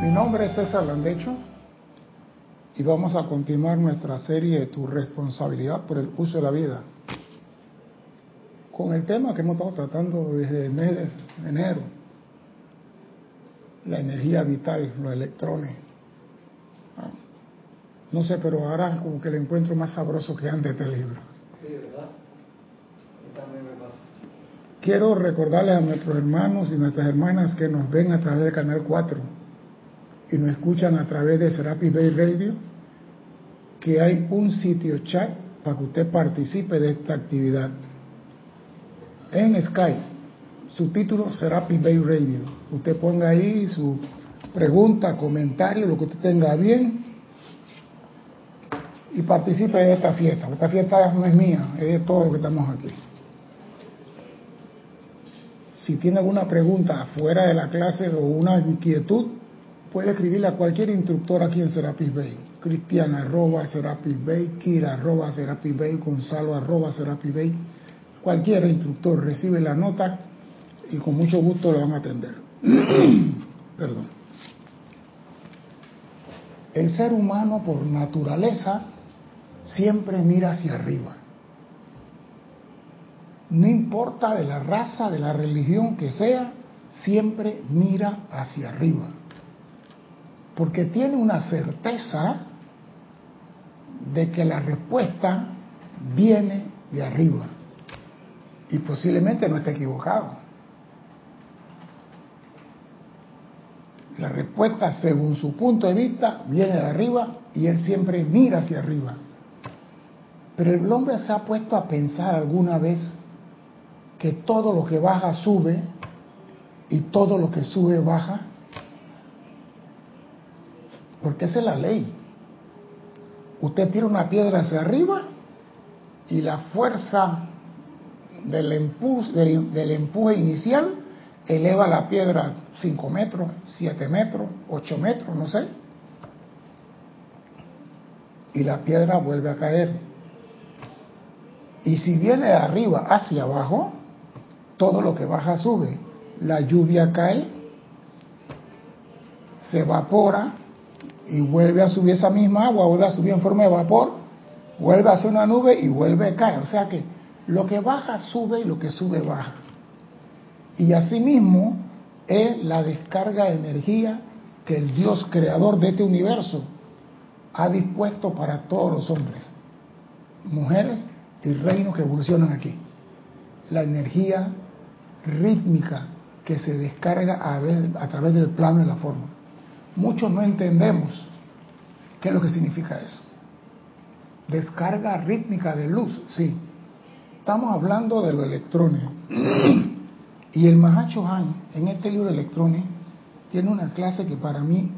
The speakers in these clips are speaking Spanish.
Mi nombre es César Landecho y vamos a continuar nuestra serie de Tu responsabilidad por el uso de la vida con el tema que hemos estado tratando desde el mes de enero, la energía vital, los electrones. Ah, no sé, pero ahora como que le encuentro más sabroso que antes este libro. Sí, ¿verdad? También me pasa. Quiero recordarles a nuestros hermanos y nuestras hermanas que nos ven a través del Canal 4 y nos escuchan a través de Serapis Bay Radio, que hay un sitio chat para que usted participe de esta actividad. En Skype, su título Serapis Bay Radio. Usted ponga ahí su pregunta, comentario, lo que usted tenga bien y participe de esta fiesta. Esta fiesta no es mía, es de todos los que estamos aquí. Si tiene alguna pregunta fuera de la clase o una inquietud, puede escribirle a cualquier instructor aquí en Serapis Bay. Cristian arroba Serapis Bay, Kira arroba Gonzalo arroba Serapis Bay. Cualquier instructor recibe la nota y con mucho gusto lo van a atender. Perdón. El ser humano por naturaleza siempre mira hacia arriba. No importa de la raza, de la religión que sea, siempre mira hacia arriba porque tiene una certeza de que la respuesta viene de arriba y posiblemente no esté equivocado. La respuesta, según su punto de vista, viene de arriba y él siempre mira hacia arriba. Pero el hombre se ha puesto a pensar alguna vez que todo lo que baja sube y todo lo que sube baja porque esa es la ley. Usted tira una piedra hacia arriba y la fuerza del empuje, del, empuje inicial eleva la piedra 5 metros, 7 metros, 8 metros, no sé. Y la piedra vuelve a caer. Y si viene de arriba hacia abajo, todo lo que baja sube. La lluvia cae, se evapora, y vuelve a subir esa misma agua, vuelve a subir en forma de vapor, vuelve a hacer una nube y vuelve a caer. O sea que lo que baja sube y lo que sube baja. Y asimismo es la descarga de energía que el Dios creador de este universo ha dispuesto para todos los hombres, mujeres y reinos que evolucionan aquí. La energía rítmica que se descarga a, a través del plano y la forma. Muchos no entendemos qué es lo que significa eso. Descarga rítmica de luz, sí. Estamos hablando de los electrones. y el Mahacho Han, en este libro de electrones, tiene una clase que para mí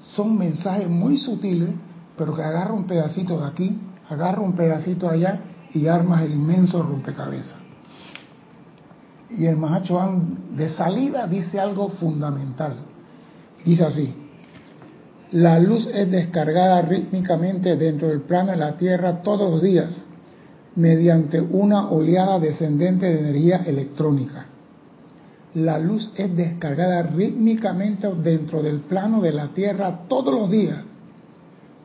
son mensajes muy sutiles, pero que agarra un pedacito de aquí, agarra un pedacito allá y armas el inmenso rompecabezas. Y el Mahacho Han de salida dice algo fundamental. Dice así, la luz es descargada rítmicamente dentro del plano de la Tierra todos los días mediante una oleada descendente de energía electrónica. La luz es descargada rítmicamente dentro del plano de la Tierra todos los días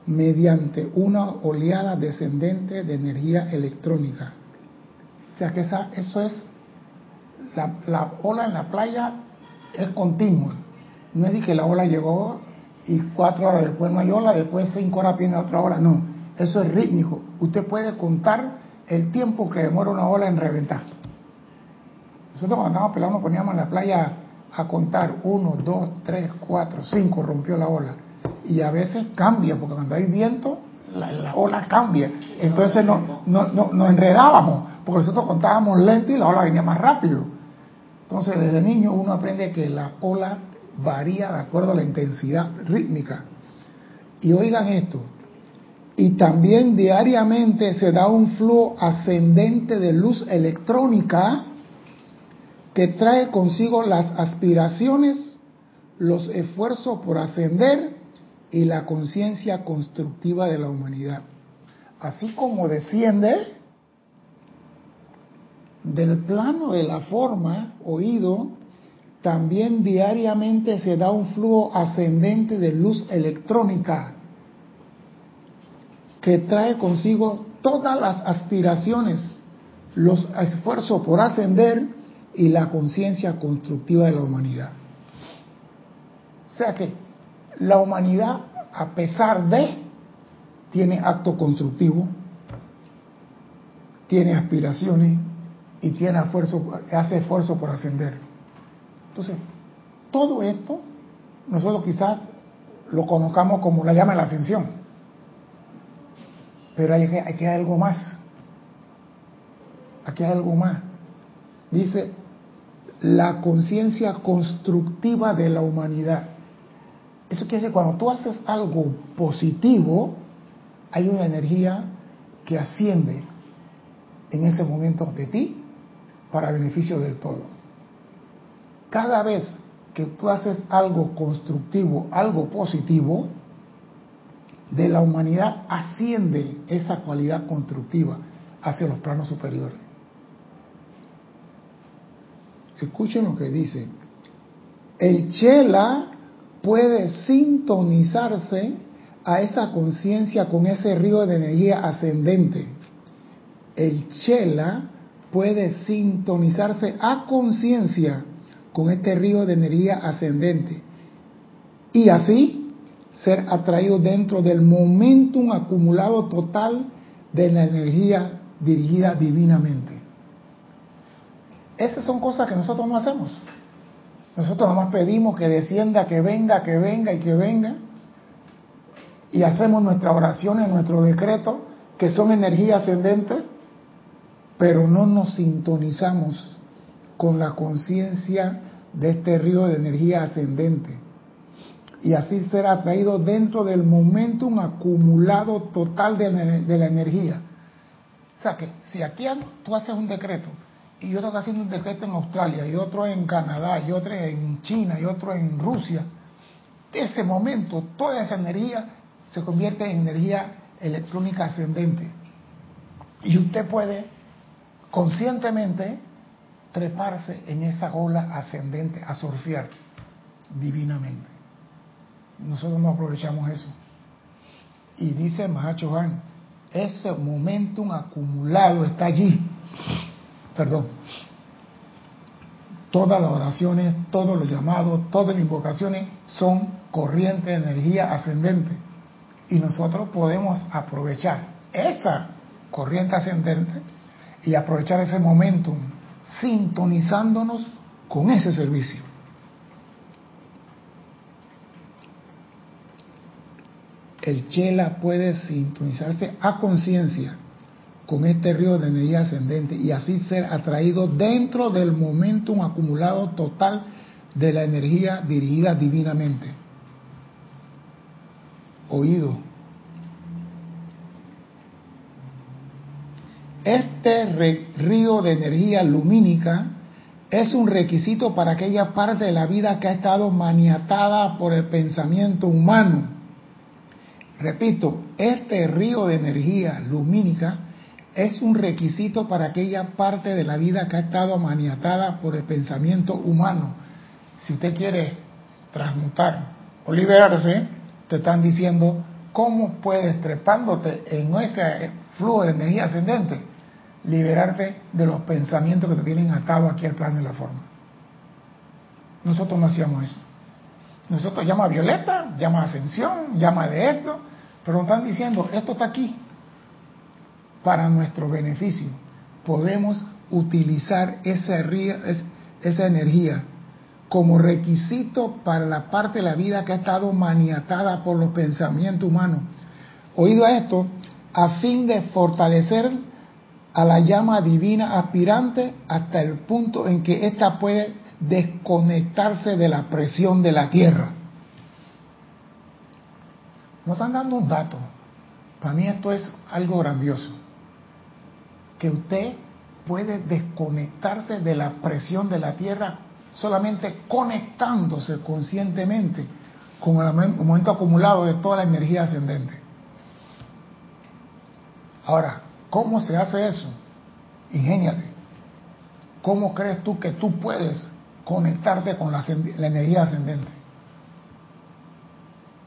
mediante una oleada descendente de energía electrónica. O sea que esa, eso es, la, la ola en la playa es continua. No es de que la ola llegó y cuatro horas después no hay ola, después cinco horas viene otra ola. No, eso es rítmico. Usted puede contar el tiempo que demora una ola en reventar. Nosotros cuando estábamos pelando poníamos en la playa a contar uno, dos, tres, cuatro, cinco, rompió la ola. Y a veces cambia, porque cuando hay viento, la, ola cambia. Entonces no, no, no, nos enredábamos, porque nosotros contábamos lento y la ola venía más rápido. Entonces desde niño uno aprende que la ola varía de acuerdo a la intensidad rítmica. Y oigan esto, y también diariamente se da un flujo ascendente de luz electrónica que trae consigo las aspiraciones, los esfuerzos por ascender y la conciencia constructiva de la humanidad. Así como desciende del plano de la forma, oído, también diariamente se da un flujo ascendente de luz electrónica que trae consigo todas las aspiraciones, los esfuerzos por ascender y la conciencia constructiva de la humanidad. O sea que la humanidad, a pesar de, tiene acto constructivo, tiene aspiraciones y tiene hace esfuerzo por ascender. Entonces, todo esto nosotros quizás lo conozcamos como la llama de la ascensión, pero hay, hay que hay algo más. Aquí hay algo más. Dice, la conciencia constructiva de la humanidad. Eso quiere decir, cuando tú haces algo positivo, hay una energía que asciende en ese momento de ti para beneficio del todo. Cada vez que tú haces algo constructivo, algo positivo, de la humanidad asciende esa cualidad constructiva hacia los planos superiores. Escuchen lo que dice. El chela puede sintonizarse a esa conciencia con ese río de energía ascendente. El chela puede sintonizarse a conciencia con este río de energía ascendente y así ser atraído dentro del momentum acumulado total de la energía dirigida divinamente. Esas son cosas que nosotros no hacemos. Nosotros nomás pedimos que descienda, que venga, que venga y que venga. Y hacemos nuestras oraciones, nuestros decretos, que son energía ascendente, pero no nos sintonizamos con la conciencia de este río de energía ascendente. Y así será atraído dentro del momentum acumulado total de, la energía. O sea que si aquí tú haces un decreto y otro está haciendo un decreto en Australia, y otro en Canadá, y otro en China, y otro en Rusia, ese momento toda esa energía se convierte en energía electrónica ascendente. Y usted puede conscientemente treparse en esa ola ascendente, a surfear divinamente. Nosotros no aprovechamos eso. Y dice Mahacho Han, ese momentum acumulado está allí perdón, todas las oraciones, todos los llamados, todas las invocaciones son corrientes de energía ascendente. Y nosotros podemos aprovechar esa corriente ascendente y aprovechar ese momentum sintonizándonos con ese servicio. El chela puede sintonizarse a conciencia con este río de energía ascendente y así ser atraído dentro del momentum acumulado total de la energía dirigida divinamente. Oído. Este río de energía lumínica es un requisito para aquella parte de la vida que ha estado maniatada por el pensamiento humano. Repito, este río de energía lumínica es un requisito para aquella parte de la vida que ha estado maniatada por el pensamiento humano. Si usted quiere transmutar o liberarse, te están diciendo cómo puedes, trepándote en ese flujo de energía ascendente, liberarte de los pensamientos que te tienen atado aquí al plano de la forma. Nosotros no hacíamos eso. Nosotros llama a Violeta, llama a Ascensión, llama de esto, pero nos están diciendo, esto está aquí, para nuestro beneficio. Podemos utilizar esa, energía como requisito para la parte de la vida que ha estado maniatada por los pensamientos humanos. Oído a esto, a fin de fortalecer a la llama divina aspirante hasta el punto en que ésta puede desconectarse de la presión de la tierra. Nos están dando un dato. Para mí esto es algo grandioso que usted puede desconectarse de la presión de la Tierra solamente conectándose conscientemente con el momento acumulado de toda la energía ascendente. Ahora, ¿cómo se hace eso? Ingéniate. ¿Cómo crees tú que tú puedes conectarte con la, energía ascendente.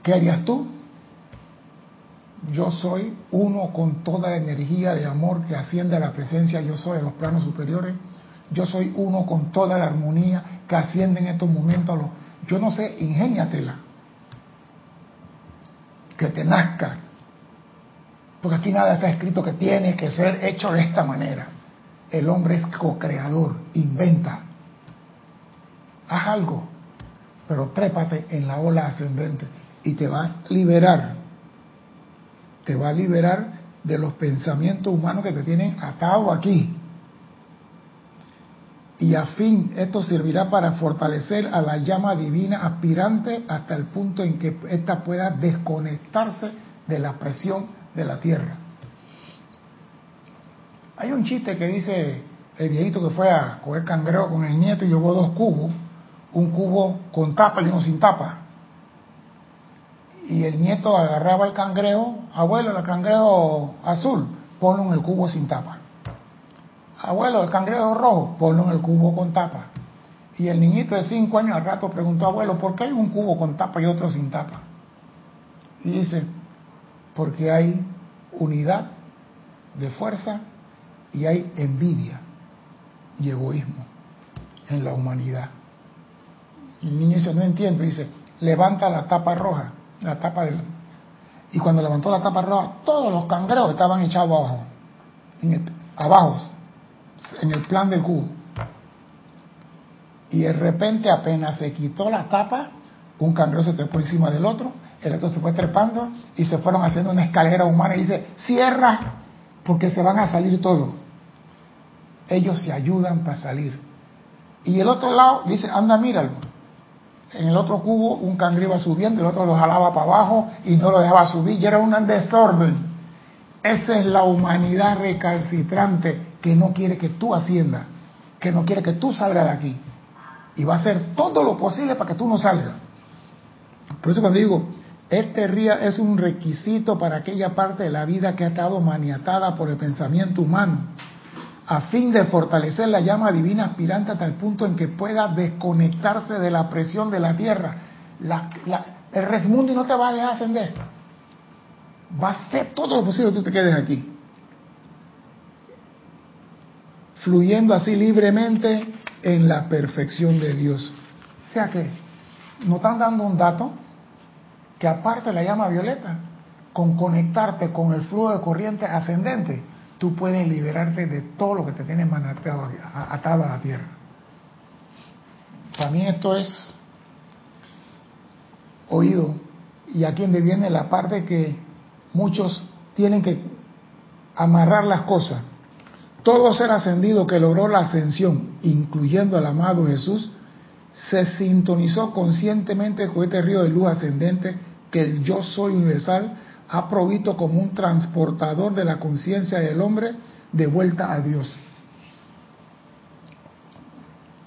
¿Qué harías tú? Yo soy uno con toda la energía de amor que asciende a la presencia, yo soy en los planos superiores. Yo soy uno con toda la armonía que asciende en estos momentos. Yo no sé, ingéniatela. Que te nazca. Porque aquí nada está escrito que tiene que ser hecho de esta manera. El hombre es co-creador, inventa. Haz algo, pero trépate en la ola ascendente y te vas a liberar. Te va a liberar de los pensamientos humanos que te tienen atado aquí y a fin esto servirá para fortalecer a la llama divina aspirante hasta el punto en que ésta pueda desconectarse de la presión de la tierra. Hay un chiste que dice el viejito que fue a coger cangrejo con el nieto y llevó dos cubos, un cubo con tapa y uno sin tapa. Y el nieto agarraba el cangrejo, abuelo, el cangrejo azul, ponlo en el cubo sin tapa abuelo, el cangrejo rojo, ponlo en el cubo con tapa. Y el niñito de cinco años al rato preguntó, abuelo, ¿por qué hay un cubo con tapa y otro sin tapa? Y dice, porque hay unidad de fuerza y hay envidia y egoísmo en la humanidad. El niño dice, no entiendo, dice, levanta la tapa roja, la tapa del... Y cuando levantó la tapa roja, todos los cangrejos estaban echados abajo, abajo, en el plan del cubo. Y de repente apenas se quitó la tapa, un cangrejo se trepó encima del otro, el otro se fue trepando y se fueron haciendo una escalera humana y dice, cierra, porque se van a salir todos. Ellos se ayudan para salir. Y el otro lado dice, anda, míralo. En el otro cubo un cangrejo subiendo, el otro lo jalaba para abajo y no lo dejaba subir, y era un desorden. Esa es la humanidad recalcitrante que no quiere que tú asciendas, que no quiere que tú salgas de aquí. Y va a hacer todo lo posible para que tú no salgas. Por eso cuando digo, este ría es un requisito para aquella parte de la vida que ha estado maniatada por el pensamiento humano, a fin de fortalecer la llama divina aspirante hasta el punto en que pueda desconectarse de la presión de la tierra. La, el mundo no te va a dejar ascender. Va a hacer todo lo posible que tú te quedes aquí. fluyendo así libremente en la perfección de Dios. O sea que nos están dando un dato que aparte la llama violeta, con conectarte con el flujo de corriente ascendente, tú puedes liberarte de todo lo que te tiene manatado, atado a la tierra. Para mí esto es oído y aquí donde viene la parte que muchos tienen que amarrar las cosas todo ser ascendido que logró la ascensión, incluyendo al amado Jesús, se sintonizó conscientemente con este río de luz ascendente el yo soy universal ha provisto como un transportador de la conciencia del hombre de vuelta a Dios.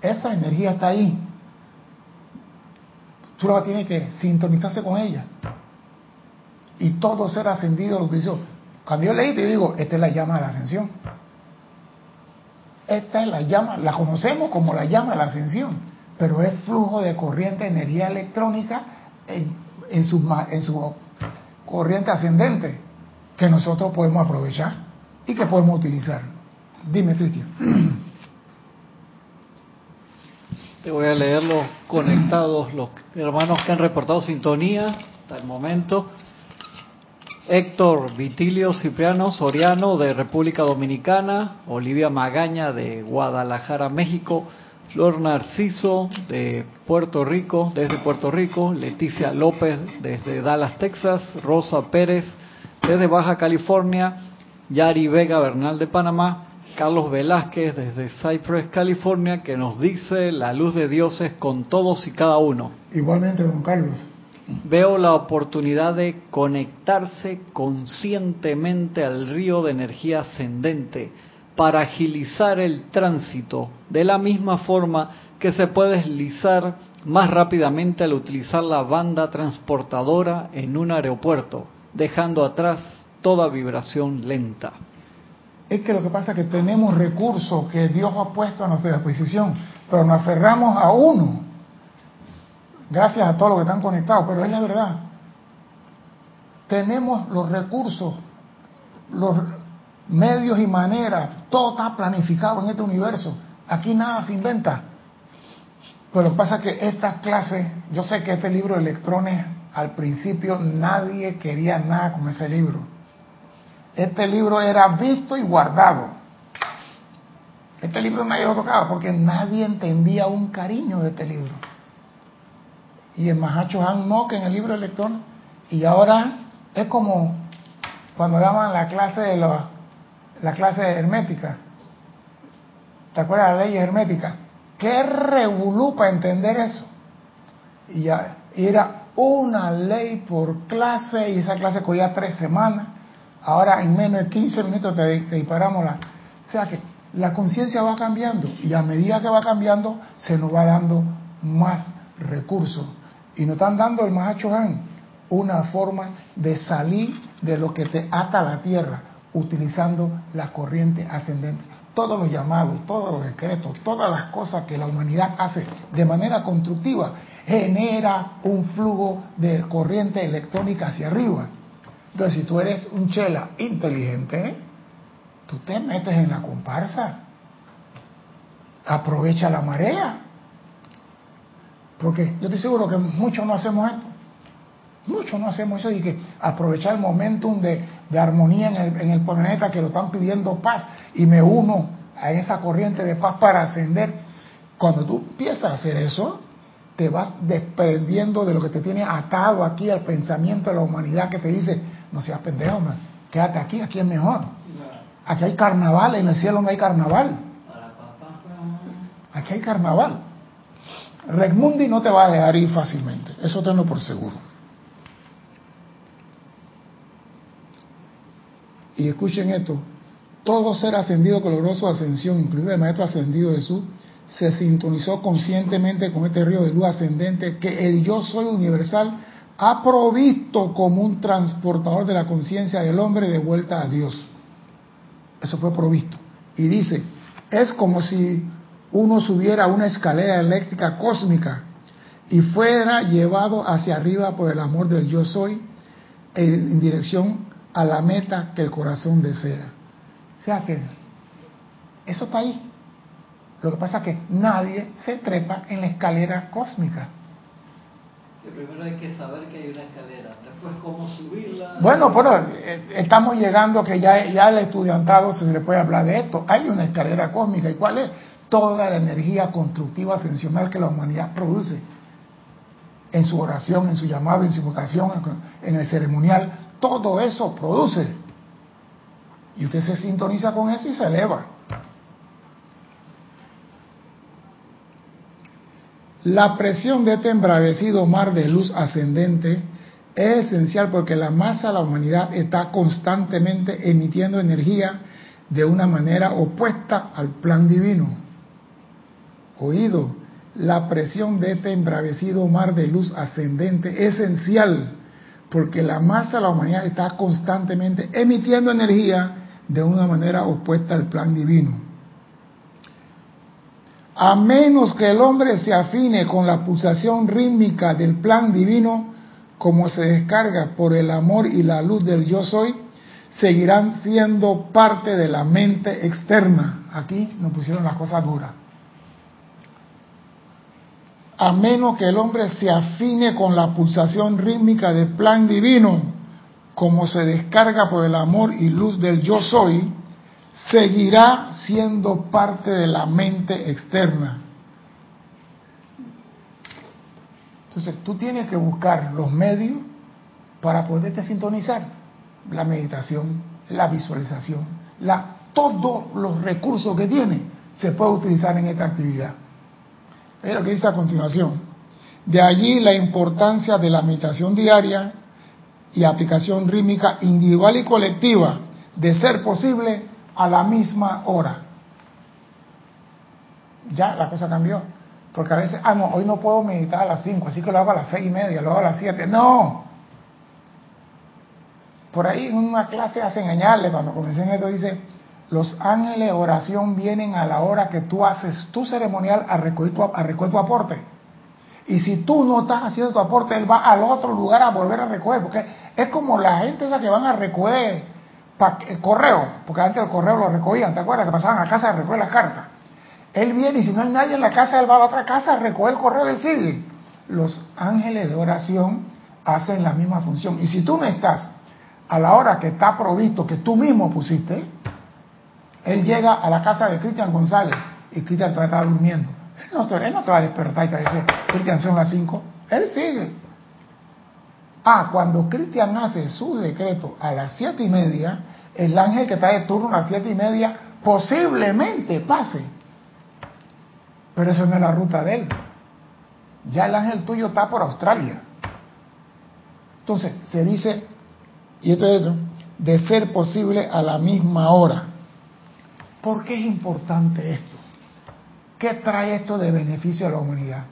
Esa energía está ahí. Tú la tienes que sintonizarse con ella. Y todo ser ascendido lo que hizo. Cuando yo leí, te digo, esta es la llama de la ascensión. Esta es la llama, la conocemos como la llama de la ascensión, pero es flujo de corriente energía electrónica en, su, en su corriente ascendente que nosotros podemos aprovechar y que podemos utilizar. Dime, Cristian. Te voy a leer los conectados, los hermanos que han reportado sintonía hasta el momento. Héctor Vitilio Cipriano Soriano de República Dominicana, Olivia Magaña de Guadalajara, México, Flor Narciso de Puerto Rico, desde Puerto Rico, Leticia López desde Dallas, Texas, Rosa Pérez desde Baja California, Yari Vega Bernal de Panamá, Carlos Velázquez desde Cypress, California, que nos dice la luz de Dios es con todos y cada uno. Igualmente, don Carlos veo la oportunidad de conectarse conscientemente al río de energía ascendente para agilizar el tránsito de la misma forma que se puede deslizar más rápidamente al utilizar la banda transportadora en un aeropuerto, dejando atrás toda vibración lenta. Es que lo que pasa es que tenemos recursos que Dios ha puesto a nuestra disposición, pero nos aferramos a uno. Gracias a todos los que están conectados, pero es la verdad. Tenemos los recursos, los medios y maneras, todo está planificado en este universo. Aquí nada se inventa. Pero lo que pasa es que esta clase, yo sé que este libro de electrones, al principio nadie quería nada con ese libro. Este libro era visto y guardado. Este libro nadie lo tocaba porque nadie entendía un cariño de este libro. Y el Mahacho Han no, que en el libro de electrones. Y ahora es como cuando daban la clase de la clase hermética. ¿Te acuerdas de la ley hermética? ¿Qué revolú para entender eso? Y ya era una ley por clase y esa clase cogía tres semanas. Ahora en menos de 15 minutos te, disparamos la... O sea que la conciencia va cambiando y a medida que va cambiando se nos va dando más recursos. Y nos están dando el Mahacho Han una forma de salir de lo que te ata la tierra utilizando la corriente ascendente todos los llamados, todos los decretos, todas las cosas que la humanidad hace de manera constructiva, genera un flujo de corriente electrónica hacia arriba. Entonces, si tú eres un chela inteligente, tú te metes en la comparsa. Aprovecha la marea. Porque yo estoy seguro que muchos no hacemos esto. Muchos no hacemos eso y que aprovechar el momentum de, de armonía en el, en el, planeta que lo están pidiendo paz y me uno a esa corriente de paz para ascender. Cuando tú empiezas a hacer eso, te vas desprendiendo de lo que te tiene atado aquí al pensamiento de la humanidad que te dice, no seas pendejo, man, quédate aquí, aquí es mejor. Aquí hay carnaval, en el cielo no hay carnaval. Aquí hay carnaval. Regmundi no te va a dejar ir fácilmente, eso tengo por seguro. Y escuchen esto, todo ser ascendido que su ascensión, incluido el maestro ascendido Jesús, se sintonizó conscientemente con este río de luz ascendente que el yo soy universal ha provisto como un transportador de la conciencia del hombre de vuelta a Dios. Eso fue provisto. Y dice, es como si uno subiera una escalera eléctrica cósmica y fuera llevado hacia arriba por el amor del yo soy en dirección a la meta que el corazón desea. O sea que eso está ahí. Lo que pasa es que nadie se trepa en la escalera cósmica. primero hay que saber que hay una escalera, después cómo subirla. Bueno, bueno, eh, estamos llegando que ya, ya al estudiantado se le puede hablar de esto. Hay una escalera cósmica. ¿Y cuál es? Toda la energía constructiva ascensional que la humanidad produce en su oración, en su llamado, en su vocación, en el ceremonial. Todo eso produce y usted se sintoniza con eso y se eleva. La presión de este embravecido mar de luz ascendente es esencial porque la masa de la humanidad está constantemente emitiendo energía de una manera opuesta al plan divino. Oído, la presión de este embravecido mar de luz ascendente es esencial porque la masa de la humanidad está constantemente emitiendo energía de una manera opuesta al plan divino. A menos que el hombre se afine con la pulsación rítmica del plan divino, como se descarga por el amor y la luz del yo soy, seguirán siendo parte de la mente externa. Aquí nos pusieron las cosas duras. A menos que el hombre se afine con la pulsación rítmica del plan divino, como se descarga por el amor y luz del yo soy, seguirá siendo parte de la mente externa. Entonces tú tienes que buscar los medios para poderte sintonizar. La meditación, la visualización, todos los recursos que tiene se puede utilizar en esta actividad. Es lo que dice a continuación. De allí la importancia de la meditación diaria y aplicación rítmica individual y colectiva, de ser posible, a la misma hora. Ya la cosa cambió. Porque a veces, ah, no, hoy no puedo meditar a las 5, así que lo hago a las seis y media, lo hago a las 7. No. Por ahí en una clase hacen engañarle, cuando comencé en esto, dice, Los ángeles de oración vienen a la hora que tú haces tu ceremonial a recoger tu, a recoger tu aporte. Y si tú no estás haciendo tu aporte, él va al otro lugar a volver a recoger. Porque es como la gente esa que van a recoger el correo, porque antes el correo lo recogían, ¿te acuerdas? Que pasaban a casa a recoger las cartas. Él viene y si no hay nadie en la casa, él va a otra casa a recoger el correo y sigue. Los ángeles de oración hacen la misma función. Y si tú no estás a la hora que está provisto, que tú mismo pusiste, él llega a la casa de Cristian González y Cristian todavía está durmiendo. Él no, él no te va a despertar y te decir, Cristian son las 5. Él sigue. Ah, cuando Cristian hace su decreto a las siete y media, el ángel que está de turno a las siete y media posiblemente pase. Pero eso no es la ruta de él. Ya el ángel tuyo está por Australia. Entonces, se dice, y esto es de ser posible a la misma hora. ¿Por qué es importante esto? ¿Qué trae esto de beneficio a la humanidad?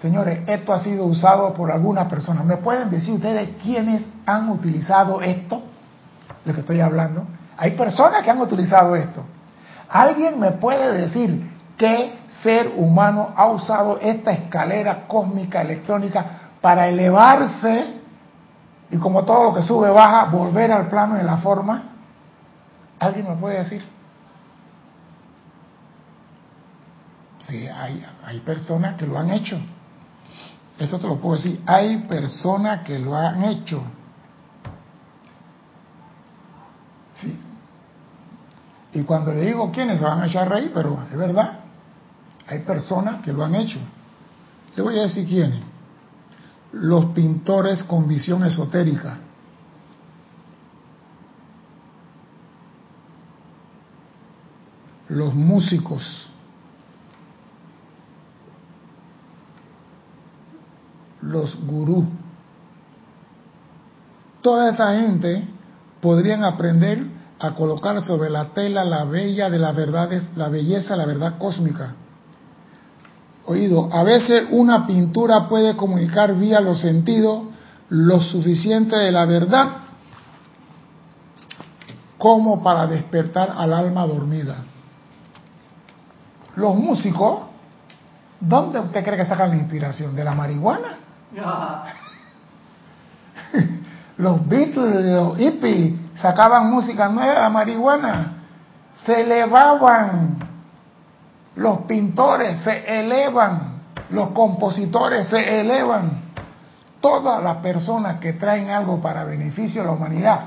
Señores, esto ha sido usado por algunas personas. ¿Me pueden decir ustedes quiénes han utilizado esto? De que estoy hablando. Hay personas que han utilizado esto. ¿Alguien me puede decir qué ser humano ha usado esta escalera cósmica electrónica para elevarse y como todo lo que sube baja, volver al plano de la forma? ¿Alguien me puede decir? Sí, hay, hay personas que lo han hecho. Eso te lo puedo decir. Hay personas que lo han hecho. Sí. Y cuando le digo quiénes se van a echar reír, pero es verdad. Hay personas que lo han hecho. Le voy a decir quiénes. Los pintores con visión esotérica. Los músicos los gurús. Toda esta gente podrían aprender a colocar sobre la tela la bella de las verdades, la belleza, la verdad cósmica. Oído, a veces una pintura puede comunicar vía los sentidos lo suficiente de la verdad como para despertar al alma dormida. Los músicos, ¿dónde usted cree que sacan la inspiración? ¿De la marihuana? los Beatles, los hippies sacaban música nueva, la marihuana. Se elevaban. Los pintores se elevan. Los compositores se elevan. Todas las personas que traen algo para beneficio de la humanidad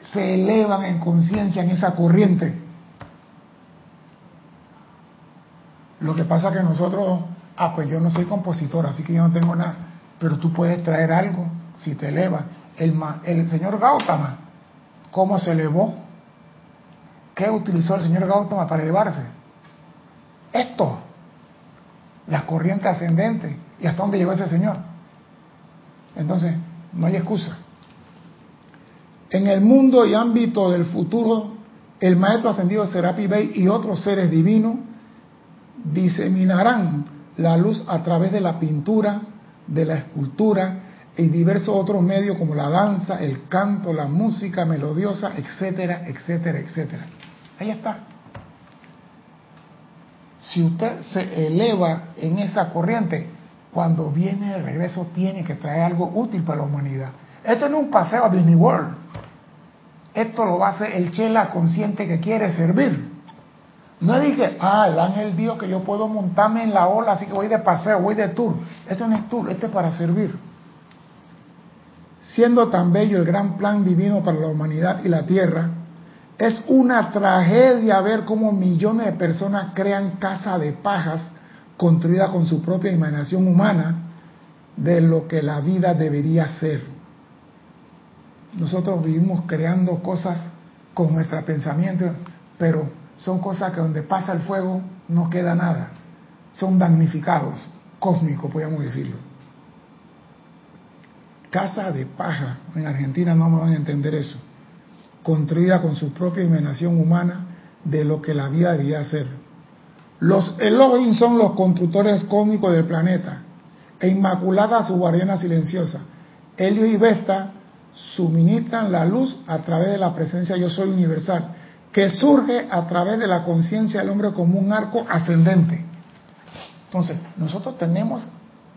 se elevan en conciencia en esa corriente. Lo que pasa que nosotros, ah, pues yo no soy compositor, así que yo no tengo nada pero tú puedes traer algo si te eleva. El, el señor Gautama, ¿cómo se elevó? ¿Qué utilizó el señor Gautama para elevarse? Esto, la corriente ascendente. ¿Y hasta dónde llegó ese señor? Entonces, no hay excusa. En el mundo y ámbito del futuro, el maestro ascendido Serapi Bey y otros seres divinos diseminarán la luz a través de la pintura, de la escultura y diversos otros medios como la danza, el canto, la música melodiosa, etcétera, etcétera, etcétera. Ahí está. Si usted se eleva en esa corriente, cuando viene de regreso tiene que traer algo útil para la humanidad. Esto no es un paseo a Disney World. Esto lo va a hacer el chela consciente que quiere servir. No dije, ah, el ángel dijo que yo puedo montarme en la ola, así que voy de paseo, voy de tour. Esto no es tour, esto es para servir. Siendo tan bello el gran plan divino para la humanidad y la tierra, es una tragedia ver cómo millones de personas crean casa de pajas construida con su propia imaginación humana de lo que la vida debería ser. Nosotros vivimos creando cosas con nuestro pensamiento, pero son cosas que donde pasa el fuego no queda nada. Son damnificados, cósmicos, podríamos decirlo. Casa de paja, en Argentina no me van a entender eso, construida con su propia imaginación humana de lo que la vida debería ser. Los Elohim son los constructores cósmicos del planeta, e Inmaculada su guardiana silenciosa. Helio y Vesta suministran la luz a través de la presencia yo soy universal que surge a través de la conciencia del hombre como un arco ascendente. Entonces, nosotros tenemos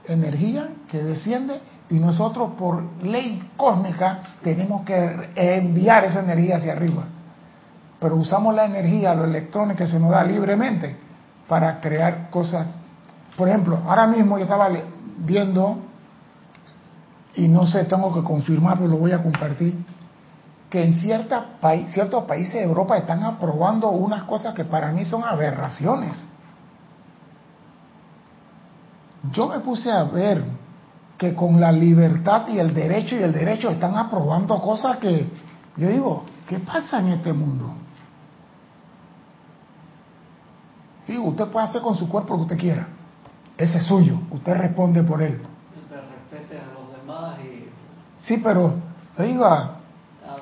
energía que desciende y nosotros por ley cósmica tenemos que enviar esa energía hacia arriba. Pero usamos la energía, los electrones que se nos da libremente para crear cosas. Por ejemplo, ahora mismo yo estaba viendo, y no sé, tengo que confirmar, pero lo voy a compartir, que en cierta ciertos países de Europa están aprobando unas cosas que para mí son aberraciones. Yo me puse a ver que con la libertad y el derecho y el derecho están aprobando cosas que yo digo, ¿qué pasa en este mundo? Sí, usted puede hacer con su cuerpo lo que usted quiera. Ese es suyo. Usted responde por él. respete a los demás y... Sí, pero, oiga...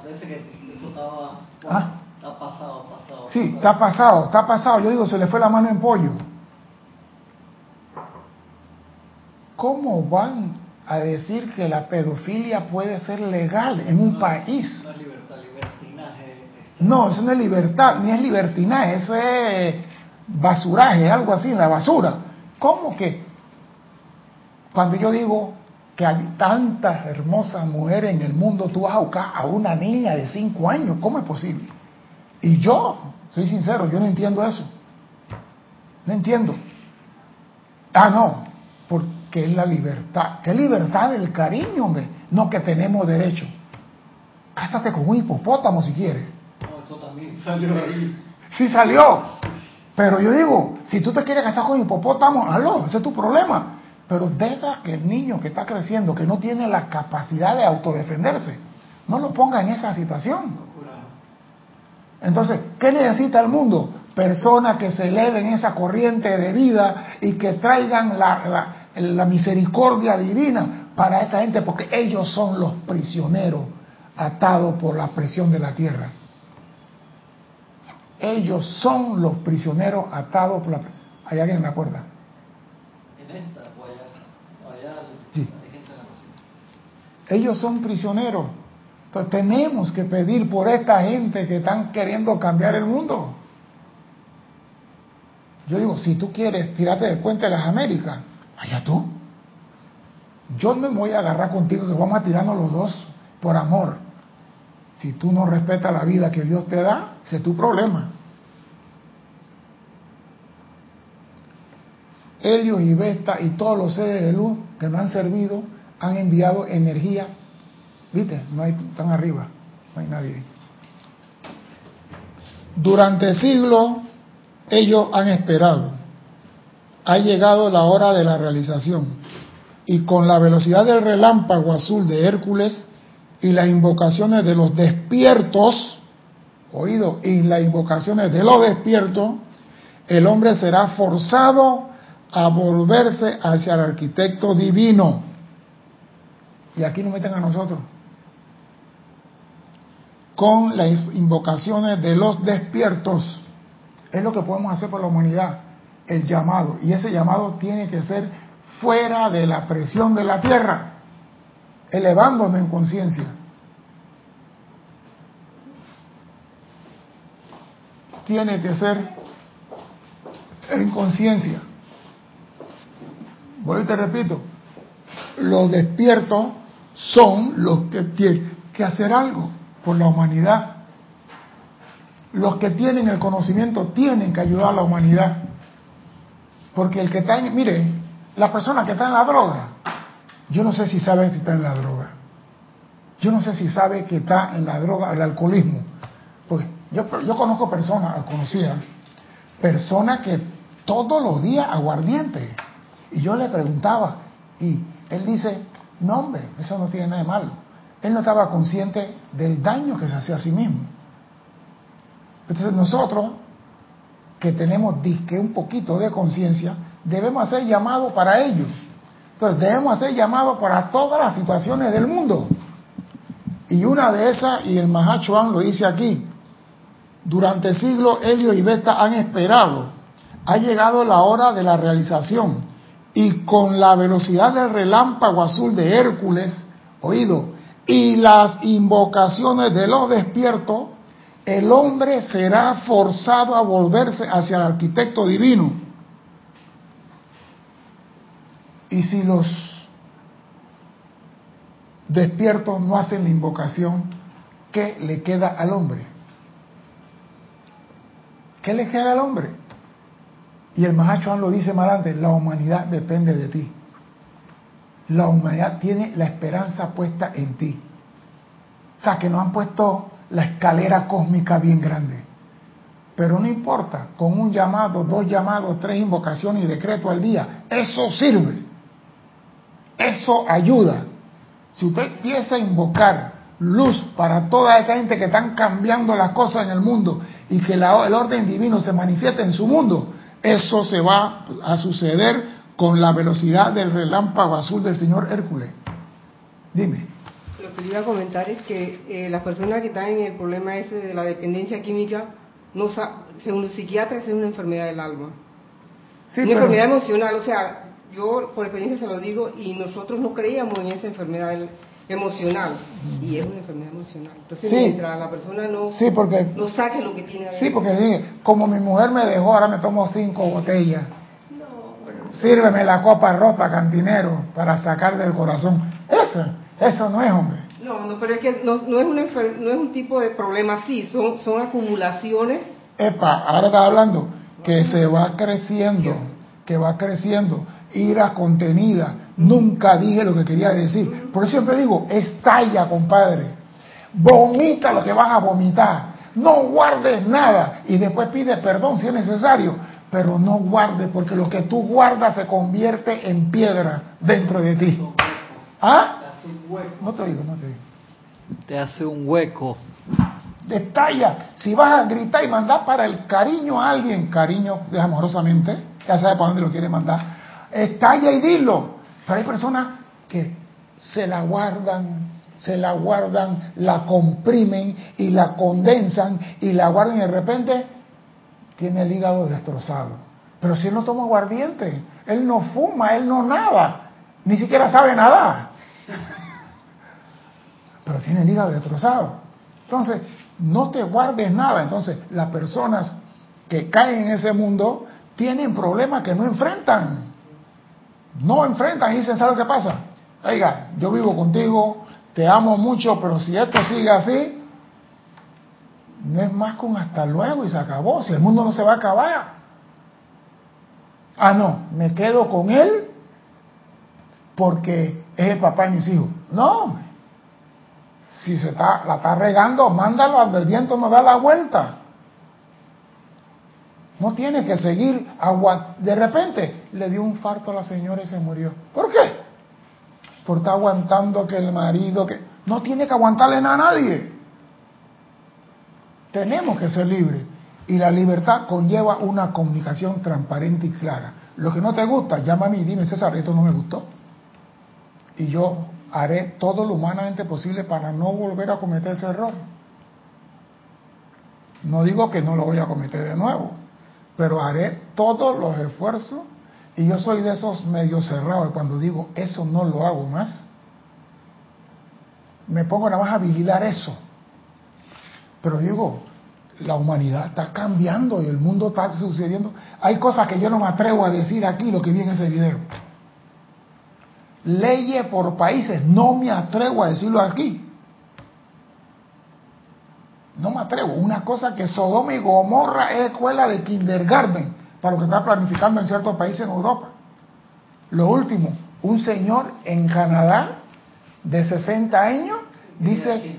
A veces que eso estaba... ¿Ah? Está pasado, pasado. Sí, está pasado, está pasado. Yo digo, se le fue la mano en pollo. ¿Cómo van a decir que la pedofilia puede ser legal en un país? No es libertad, libertinaje. No, eso no es libertad, ni es libertinaje, eso es basuraje, algo así, la basura. ¿Cómo que? Cuando yo digo que hay tantas hermosas mujeres en el mundo, tú vas a buscar a una niña de 5 años, ¿cómo es posible? Y yo, soy sincero, yo no entiendo eso. No entiendo. Ah, no, porque es la libertad. ¿Qué libertad del cariño, hombre? No que tenemos derecho. Cásate con un hipopótamo si quieres. No, eso también salió ahí. Sí salió. Pero yo digo, si tú te quieres casar con hipopótamo, hazlo, ese es tu problema. Pero deja que el niño que está creciendo, que no tiene la capacidad de autodefenderse, no lo ponga en esa situación. Entonces, ¿qué necesita el mundo? Personas que se eleven esa corriente de vida y que traigan la, misericordia divina para esta gente, porque ellos son los prisioneros atados por la presión de la tierra. Ellos son los prisioneros atados por la... ¿Hay alguien en la puerta? En esta, sí. Ellos son prisioneros. Entonces tenemos que pedir por esta gente que están queriendo cambiar el mundo. Yo digo, si tú quieres tirarte del puente de las Américas, allá tú. Yo no me voy a agarrar contigo que vamos a tirarnos los dos por amor. Si tú no respetas la vida que Dios te da, ese es tu problema. Helios y Vesta y todos los seres de luz que nos han servido han enviado energía. ¿Viste? No hay tan arriba, no hay nadie. Durante siglos ellos han esperado. Ha llegado la hora de la realización. Y con la velocidad del relámpago azul de Hércules y las invocaciones de los despiertos, oído, y las invocaciones de los despiertos, el hombre será forzado a volverse hacia el arquitecto divino. Y aquí nos meten a nosotros. Con las invocaciones de los despiertos. Es lo que podemos hacer por la humanidad. El llamado. Y ese llamado tiene que ser fuera de la presión de la tierra. Elevándonos en conciencia. Tiene que ser en conciencia. Voy y te repito, los despiertos son los que tienen que hacer algo por la humanidad. Los que tienen el conocimiento tienen que ayudar a la humanidad. Porque el que está en, mire, la persona que está en la droga, yo no sé si sabe si está en la droga. Yo no sé si sabe que está en la droga, el alcoholismo. Porque yo, yo conozco personas, conocía, personas que todos los días aguardiente y yo le preguntaba, y él dice, no hombre, eso no tiene nada de malo. Él no estaba consciente del daño que se hacía a sí mismo. Entonces nosotros, que tenemos disque un poquito de conciencia, debemos hacer llamado para ello. Entonces debemos hacer llamado para todas las situaciones del mundo. Y una de esas, y el Mahachuan lo dice aquí, durante siglos Helio y Beta han esperado, ha llegado la hora de la realización y con la velocidad del relámpago azul de Hércules, oído, y las invocaciones de los despiertos, el hombre será forzado a volverse hacia el arquitecto divino. Y si los despiertos no hacen la invocación, ¿qué le queda al hombre? ¿Qué le queda al hombre? Y el Mahacho lo dice más adelante, la humanidad depende de ti. La humanidad tiene la esperanza puesta en ti. O sea, que nos han puesto la escalera cósmica bien grande. Pero no importa, con un llamado, dos llamados, tres invocaciones y decreto al día, eso sirve. Eso ayuda. Si usted empieza a invocar luz para toda esta gente que están cambiando las cosas en el mundo y que el orden divino se manifiesta en su mundo, eso se va a suceder con la velocidad del relámpago azul del señor Hércules. Dime. Lo que iba a comentar es que eh, las personas que están en el problema ese de la dependencia química, no según los psiquiatras, es una enfermedad del alma. una enfermedad emocional, o sea, yo por experiencia se lo digo, y nosotros no creíamos en esa enfermedad emocional y es una enfermedad emocional. Entonces, mientras la persona no, no saque lo que tiene Sí, porque como mi mujer me dejó, ahora me tomo cinco botellas. No, Sírveme la copa rota, cantinero, para sacar del corazón. Eso, eso no es, hombre. No, no, pero es que no, no es, una no es un tipo de problema así, son, son acumulaciones. Epa, ahora está hablando que se va creciendo, que va creciendo ira contenida. Nunca dije lo que quería decir. Por eso siempre digo, estalla, compadre. Vomita lo que vas a vomitar. No guardes nada. Y después pide perdón si es necesario. Pero no guardes, porque lo que tú guardas se convierte en piedra dentro de ti. ¿Ah? No te digo, no te digo. Te hace un hueco. Destalla. Si vas a gritar y mandar para el cariño a alguien, cariño amorosamente, ya sabe para dónde lo quiere mandar estalla y dilo. Pero hay personas que se la guardan, se la guardan, la comprimen y la condensan y la guardan y de repente tiene el hígado destrozado. Pero si él no toma aguardiente, él no fuma, él no nada, ni siquiera sabe nadar. Pero tiene el hígado destrozado. Entonces, no te guardes nada. Entonces, las personas que caen en ese mundo tienen problemas que no enfrentan no enfrentan y dicen, ¿sabes qué pasa? Oiga, yo vivo contigo, te amo mucho, pero si esto sigue así, no es más con hasta luego y se acabó, si el mundo no se va a acabar. Ah, no, me quedo con él porque es el papá de mis hijos. No, si se está, la está regando, mándalo donde el viento no da la vuelta. No tiene que seguir aguantando. De repente le dio un farto a la señora y se murió. ¿Por qué? Por estar aguantando que el marido, que no tiene que aguantarle nada a nadie. Tenemos que ser libres. Y la libertad conlleva una comunicación transparente y clara. Lo que no te gusta, llama a mí y dime, César, esto no me gustó. Y yo haré todo lo humanamente posible para no volver a cometer ese error. No digo que no lo voy a cometer de nuevo, pero haré todos los esfuerzos y yo soy de esos medio cerrados cuando digo eso no lo hago más, me pongo nada más a vigilar eso. Pero digo, la humanidad está cambiando y el mundo está sucediendo. Hay cosas que yo no me atrevo a decir aquí, lo que vi en ese video. Leyes por países, no me atrevo a decirlo aquí. No me atrevo. Una cosa que Sodoma y Gomorra es escuela de kindergarten para lo que está planificando en ciertos países en Europa. Lo último, un señor en Canadá de 60 años dice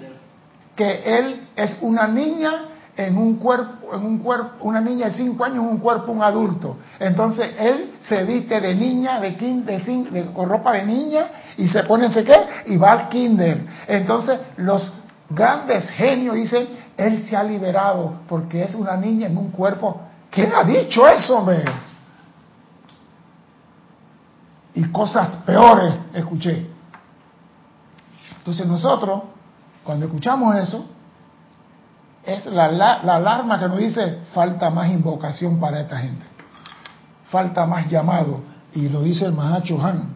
que él es una niña en un cuerpo, en un cuerpo, una niña de 5 años en un cuerpo un adulto. Entonces él se viste de niña, de, kinder, de, con ropa de niña y se pone ese qué y va al kinder. Entonces los grandes genios dicen, él se ha liberado porque es una niña en un cuerpo. ¿Quién ha dicho eso, hombre? Y cosas peores escuché. Entonces nosotros, cuando escuchamos eso, es la, la, alarma que nos dice, falta más invocación para esta gente. Falta más llamado. Y lo dice el Mahacho Han.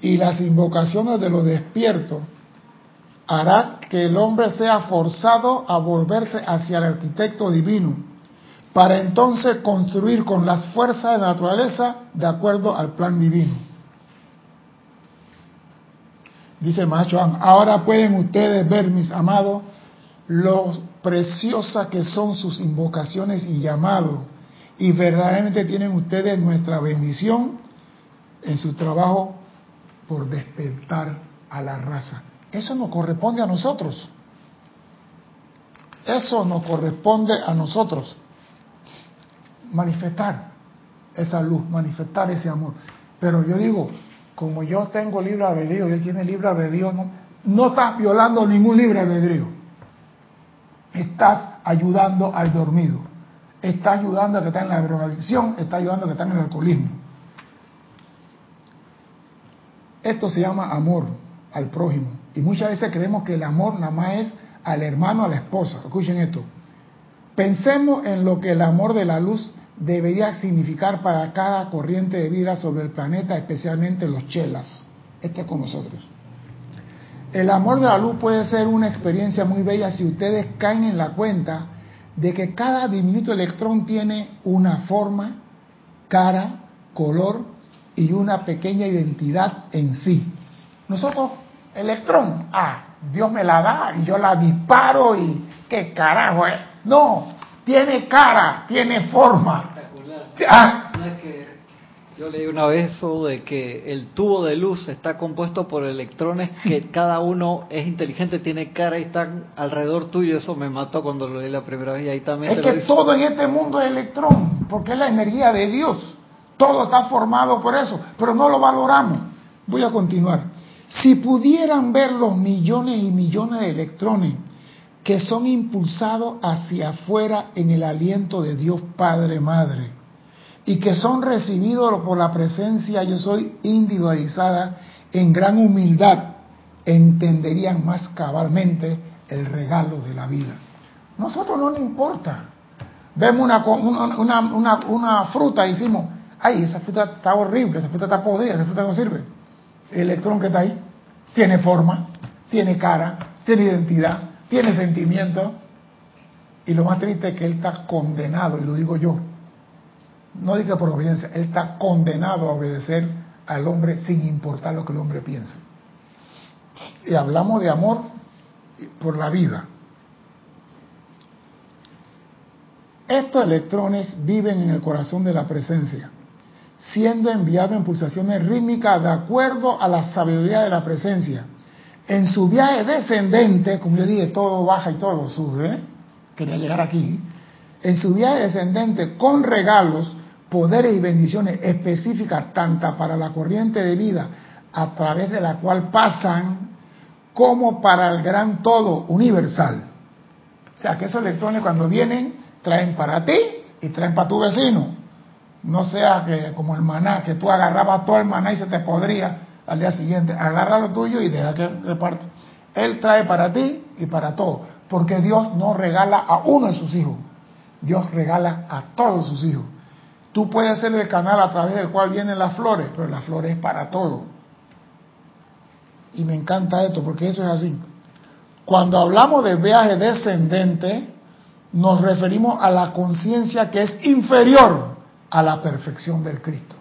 Y las invocaciones de los despiertos hará que el hombre sea forzado a volverse hacia el arquitecto divino, para entonces construir con las fuerzas de la naturaleza de acuerdo al plan divino. Dice Macho, ahora pueden ustedes ver, mis amados, lo preciosas que son sus invocaciones y llamados, y verdaderamente tienen ustedes nuestra bendición en su trabajo por despertar a la raza. Eso nos corresponde a nosotros. Eso nos corresponde a nosotros. Manifestar esa luz, manifestar ese amor. Pero yo digo, como yo tengo libre albedrío él tiene libre albedrío, no, no estás violando ningún libre albedrío. Estás ayudando al dormido. Estás ayudando a que está en la drogadicción, está ayudando a que está en el alcoholismo. Esto se llama amor al prójimo. Y muchas veces creemos que el amor nada más es al hermano, a la esposa. Escuchen esto. Pensemos en lo que el amor de la luz debería significar para cada corriente de vida sobre el planeta, especialmente los chelas. Este con nosotros. El amor de la luz puede ser una experiencia muy bella si ustedes caen en la cuenta de que cada diminuto electrón tiene una forma, cara, color y una pequeña identidad en sí. Nosotros, electrón, ah, Dios me la da y yo la disparo y qué carajo es. No, tiene cara, tiene forma. Ah. yo leí una vez eso de que el tubo de luz está compuesto por electrones que cada uno es inteligente, tiene cara y están alrededor tuyo. Eso me mató cuando lo leí la primera vez y ahí también. Es que todo en este mundo es electrón, porque es la energía de Dios. Todo está formado por eso, pero no lo valoramos. Voy a continuar. Si pudieran ver los millones y millones de electrones que son impulsados hacia afuera en el aliento de Dios Padre Madre y que son recibidos por la presencia yo soy individualizada en gran humildad, entenderían más cabalmente el regalo de la vida. Nosotros no nos importa. Vemos una, una, una, una, fruta y decimos, ay, esa fruta está horrible, esa fruta está podrida, esa fruta no sirve. El electrón que está ahí tiene forma, tiene cara, tiene identidad, tiene sentimiento. Y lo más triste es que él está condenado, y lo digo yo. No diga por obediencia, él está condenado a obedecer al hombre sin importar lo que el hombre piense. Y hablamos de amor por la vida. Estos electrones viven en el corazón de la presencia, siendo enviados en pulsaciones rítmicas de acuerdo a la sabiduría de la presencia en su viaje descendente, como yo dije, todo baja y todo sube, quería llegar aquí, en su viaje descendente con regalos, poderes y bendiciones específicas, tanto para la corriente de vida a través de la cual pasan, como para el gran todo universal. O sea, que esos electrones cuando vienen traen para ti y traen para tu vecino. No sea que como el maná, que tú agarrabas todo el maná y se te podría al día siguiente, agarra lo tuyo y deja que reparte. Él trae para ti y para todo, porque Dios no regala a uno de sus hijos, Dios regala a todos sus hijos. Tú puedes ser el canal a través del cual vienen las flores, pero las flores es para todo. Y me encanta esto, porque eso es así. Cuando hablamos de viaje descendente, nos referimos a la conciencia que es inferior a la perfección del Cristo.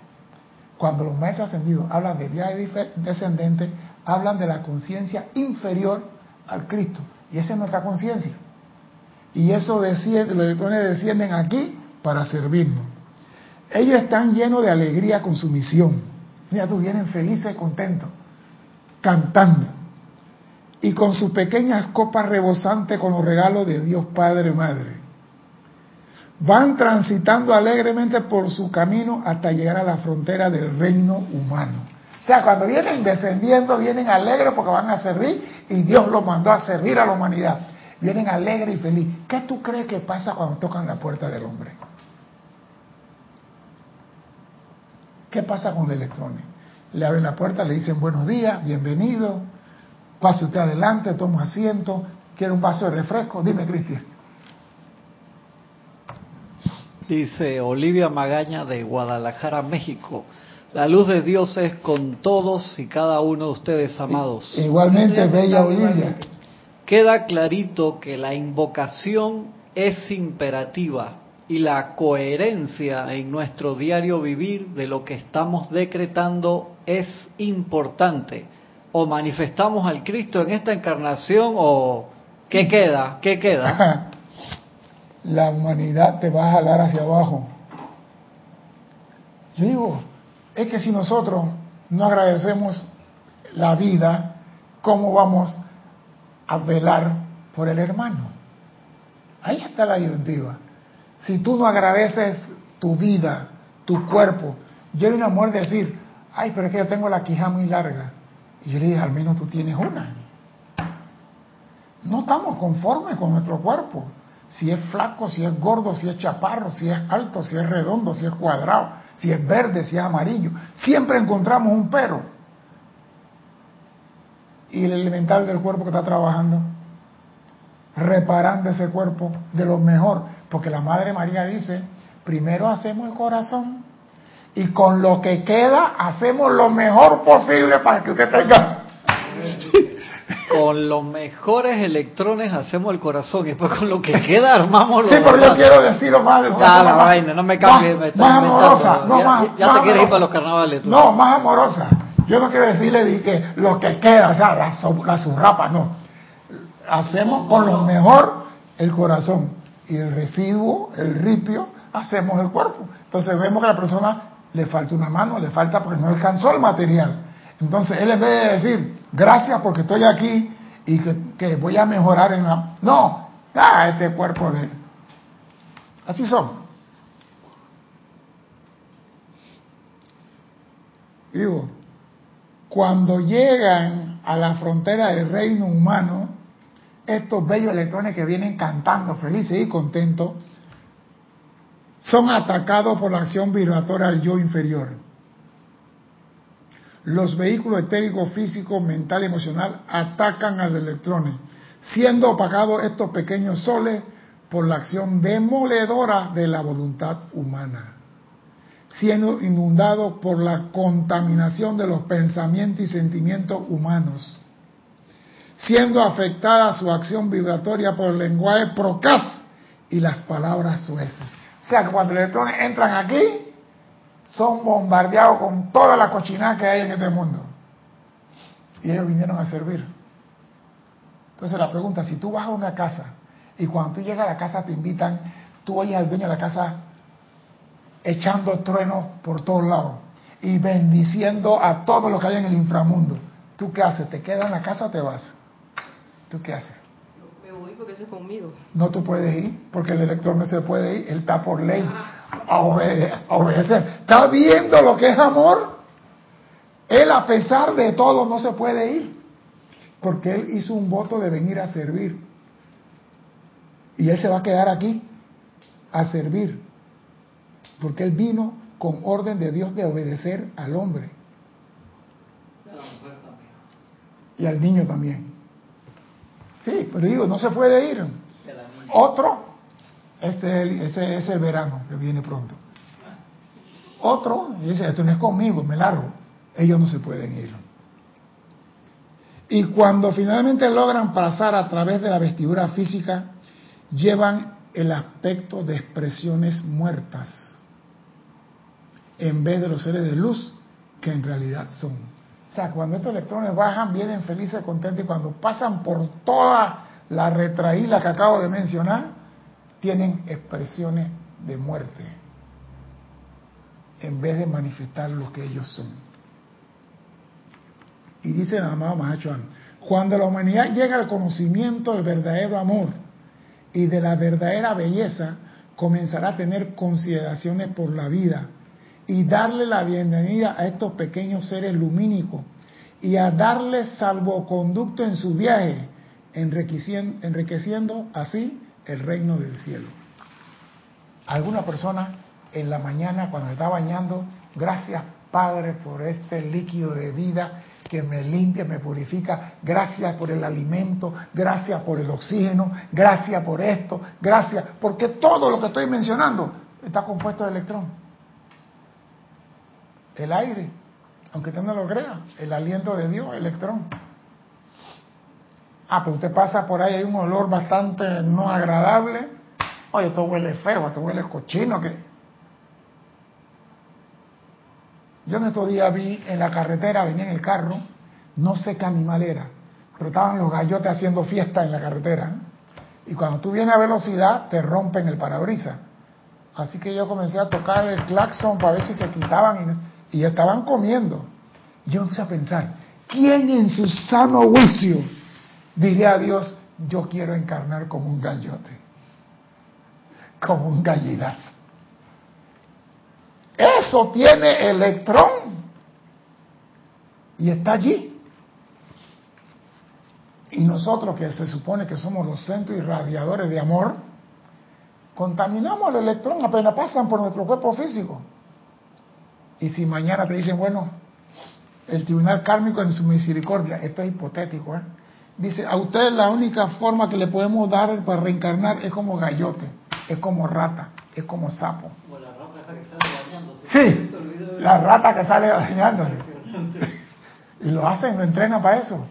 Cuando los maestros ascendidos hablan de viaje descendente, hablan de la conciencia inferior al Cristo. Y esa es nuestra conciencia. Y eso desciende, los electrones descienden aquí para servirnos. Ellos están llenos de alegría con su misión. Mira, tú vienen felices y contentos, cantando. Y con sus pequeñas copas rebosantes con los regalos de Dios Padre Madre van transitando alegremente por su camino hasta llegar a la frontera del reino humano. O sea, cuando vienen descendiendo, vienen alegres porque van a servir y Dios los mandó a servir a la humanidad. Vienen alegres y felices. ¿Qué tú crees que pasa cuando tocan la puerta del hombre? ¿Qué pasa con los electrones? Le abren la puerta, le dicen buenos días, bienvenido, pase usted adelante, toma asiento, quiere un vaso de refresco. Dime, Cristian. Dice Olivia Magaña de Guadalajara, México. La luz de Dios es con todos y cada uno de ustedes, amados. Igualmente, bella Olivia. queda clarito que la invocación es imperativa y la coherencia en nuestro diario vivir de lo que estamos decretando es importante. O manifestamos al Cristo en esta encarnación o ¿qué queda? ¿Qué queda? la humanidad te va a jalar hacia abajo. Yo digo, es que si nosotros no agradecemos la vida, ¿cómo vamos a velar por el hermano? Ahí está la disyuntiva. Si tú no agradeces tu vida, tu cuerpo, yo vi una mujer decir, ay, pero es que yo tengo la quija muy larga. Y yo le dije, al menos tú tienes una. No estamos conformes con nuestro cuerpo. Si es flaco, si es gordo, si es chaparro, si es alto, si es redondo, si es cuadrado, si es verde, si es amarillo. Siempre encontramos un pero. Y el elemental del cuerpo que está trabajando, reparando ese cuerpo de lo mejor. Porque la Madre María dice, primero hacemos el corazón y con lo que queda hacemos lo mejor posible para que usted tenga con los mejores electrones hacemos el corazón y después con lo que queda armamos los Sí, pero yo quiero decirlo más de ah, la vaina, no me cambies. Más, amorosa, no ya, más. Ya, te quieres ir para los carnavales. Tú. No, más amorosa. Yo no quiero decirle que lo que queda, o sea, la, la surrapa, no. Hacemos con lo mejor el corazón y el residuo, el ripio, hacemos el cuerpo. Entonces vemos que a la persona le falta una mano, le falta porque no alcanzó el material. Entonces él en vez de decir, gracias porque estoy aquí y que, voy a mejorar en la... No, da este cuerpo de. Así son. Digo, cuando llegan a la frontera del reino humano, estos bellos electrones que vienen cantando felices y contentos, son atacados por la acción vibratoria del yo inferior los vehículos etéricos físico, mental y emocional atacan a los electrones, siendo apagados estos pequeños soles por la acción demoledora de la voluntad humana, siendo inundados por la contaminación de los pensamientos y sentimientos humanos, siendo afectada su acción vibratoria por el lenguaje procas y las palabras sueces. O sea que cuando los electrones entran aquí, son bombardeados con toda la cochinada que hay en este mundo. Y ellos vinieron a servir. Entonces la pregunta, si tú vas a una casa y cuando tú llegas a la casa te invitan, tú oyes al dueño de la casa echando truenos por todos lados y bendiciendo a todos los que hay en el inframundo. ¿Tú qué haces? ¿Te quedas en la casa o te vas? ¿Tú qué haces? Me voy porque es conmigo. No, tú puedes ir porque el electrón no se puede ir, él está por ley. Ah a, obedecer. ¿Está viendo lo que es amor? Él a pesar de todo no se puede ir, porque él hizo un voto de venir a servir. Y él se va a quedar aquí a servir, porque él vino con orden de Dios de obedecer al hombre. Y al niño también. Sí, pero digo, no se puede ir. Otro ese es, el, verano que viene pronto. Otro dice, esto no es conmigo, me largo. Ellos no se pueden ir. Y cuando finalmente logran pasar a través de la vestidura física, llevan el aspecto de expresiones muertas, en vez de los seres de luz que en realidad son. O sea, cuando estos electrones bajan, vienen felices, contentos, y cuando pasan por toda la retraída que acabo de mencionar, tienen expresiones de muerte en vez de manifestar lo que ellos son. Y dice la amado Mahachuan, cuando la humanidad llega al conocimiento del verdadero amor y de la verdadera belleza, comenzará a tener consideraciones por la vida y darle la bienvenida a estos pequeños seres lumínicos y a darles salvoconducto en su viaje, enriqueciendo así el reino del cielo. Alguna persona en la mañana cuando está bañando, gracias Padre por este líquido de vida que me limpia, me purifica, gracias por el alimento, gracias por el oxígeno, gracias por esto, gracias, porque todo lo que estoy mencionando está compuesto de electrón. El aire, aunque usted no lo crea, el aliento de Dios, electrón. Ah, pero usted pasa por ahí, hay un olor bastante no agradable. Oye, esto huele feo, esto huele cochino. que Yo en estos días vi en la carretera, venía en el carro, no sé qué animal era, pero estaban los gallotes haciendo fiesta en la carretera. Y cuando tú vienes a velocidad, te rompen el parabrisas. Así que yo comencé a tocar el claxon para ver si se quitaban y, estaban comiendo. Y yo me a pensar, ¿quién en su sano juicio diría a Dios, yo quiero encarnar como un gallote, como un gallinazo? Eso tiene electrón y está allí. Y nosotros que se supone que somos los centros irradiadores de amor, contaminamos el electrón apenas pasan por nuestro cuerpo físico. Y si mañana te dicen, bueno, el tribunal kármico en su misericordia, esto es hipotético, ¿eh? Dice, a usted la única forma que le podemos dar para reencarnar es como gallote, es como rata, es como sapo. Sí, la rata que sale bañándose. Y lo hacen, lo entrenan para eso.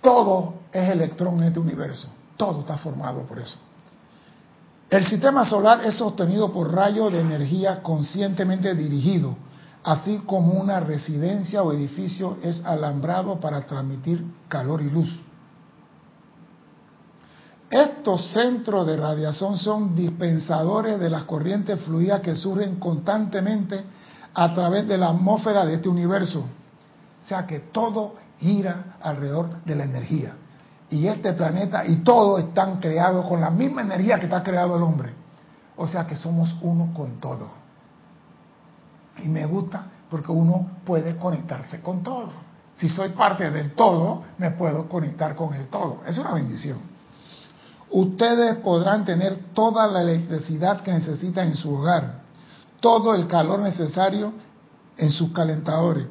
Todo es electrón en este universo. Todo está formado por eso. El sistema solar es sostenido por rayos de energía conscientemente dirigido, así como una residencia o edificio es alambrado para transmitir calor y luz. Estos centros de radiación son dispensadores de las corrientes fluidas que surgen constantemente a través de la atmósfera de este universo. O sea que todo gira alrededor de la energía. Y este planeta y todo están creados con la misma energía que está creado el hombre. O sea que somos uno con todo. Y me gusta porque uno puede conectarse con todo. Si soy parte del todo, me puedo conectar con el todo. Es una bendición ustedes podrán tener toda la electricidad que necesitan en su hogar, todo el calor necesario en sus calentadores.